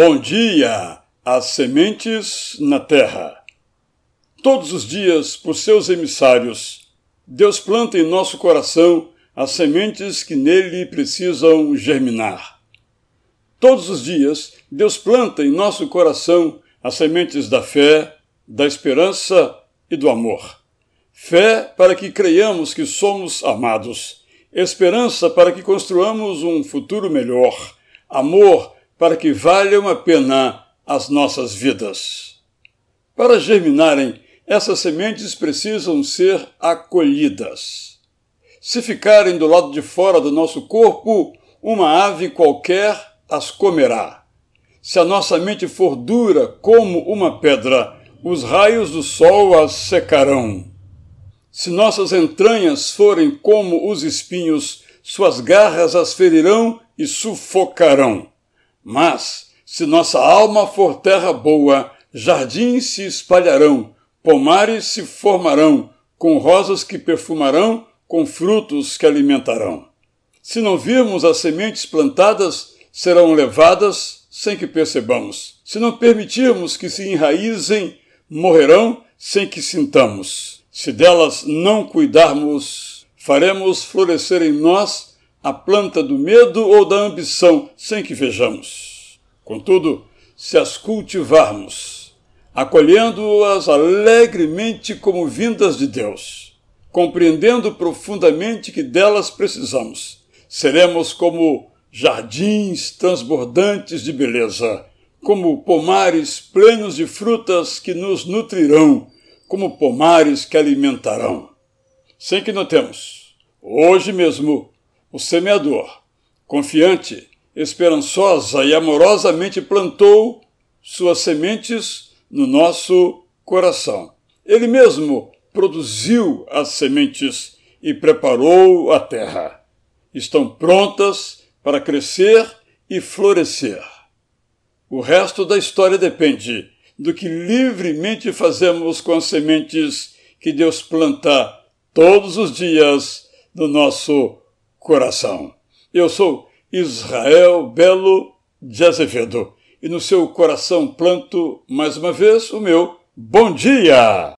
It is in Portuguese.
Bom dia às sementes na terra. Todos os dias, por seus emissários, Deus planta em nosso coração as sementes que nele precisam germinar. Todos os dias, Deus planta em nosso coração as sementes da fé, da esperança e do amor. Fé para que creiamos que somos amados, esperança para que construamos um futuro melhor, amor para que valham a pena as nossas vidas. Para germinarem, essas sementes precisam ser acolhidas. Se ficarem do lado de fora do nosso corpo, uma ave qualquer as comerá. Se a nossa mente for dura como uma pedra, os raios do sol as secarão. Se nossas entranhas forem como os espinhos, suas garras as ferirão e sufocarão. Mas, se nossa alma for terra boa, jardins se espalharão, pomares se formarão, com rosas que perfumarão, com frutos que alimentarão. Se não virmos as sementes plantadas, serão levadas sem que percebamos. Se não permitirmos que se enraizem, morrerão sem que sintamos. Se delas não cuidarmos, faremos florescer em nós a planta do medo ou da ambição sem que vejamos. Contudo, se as cultivarmos, acolhendo-as alegremente como vindas de Deus, compreendendo profundamente que delas precisamos, seremos como jardins transbordantes de beleza, como pomares plenos de frutas que nos nutrirão, como pomares que alimentarão. Sem que notemos, hoje mesmo o semeador, confiante, esperançosa e amorosamente plantou suas sementes no nosso coração. Ele mesmo produziu as sementes e preparou a terra. Estão prontas para crescer e florescer. O resto da história depende do que livremente fazemos com as sementes que Deus planta todos os dias no nosso coração. Eu sou Israel Belo de Azevedo e no seu coração planto mais uma vez o meu bom dia!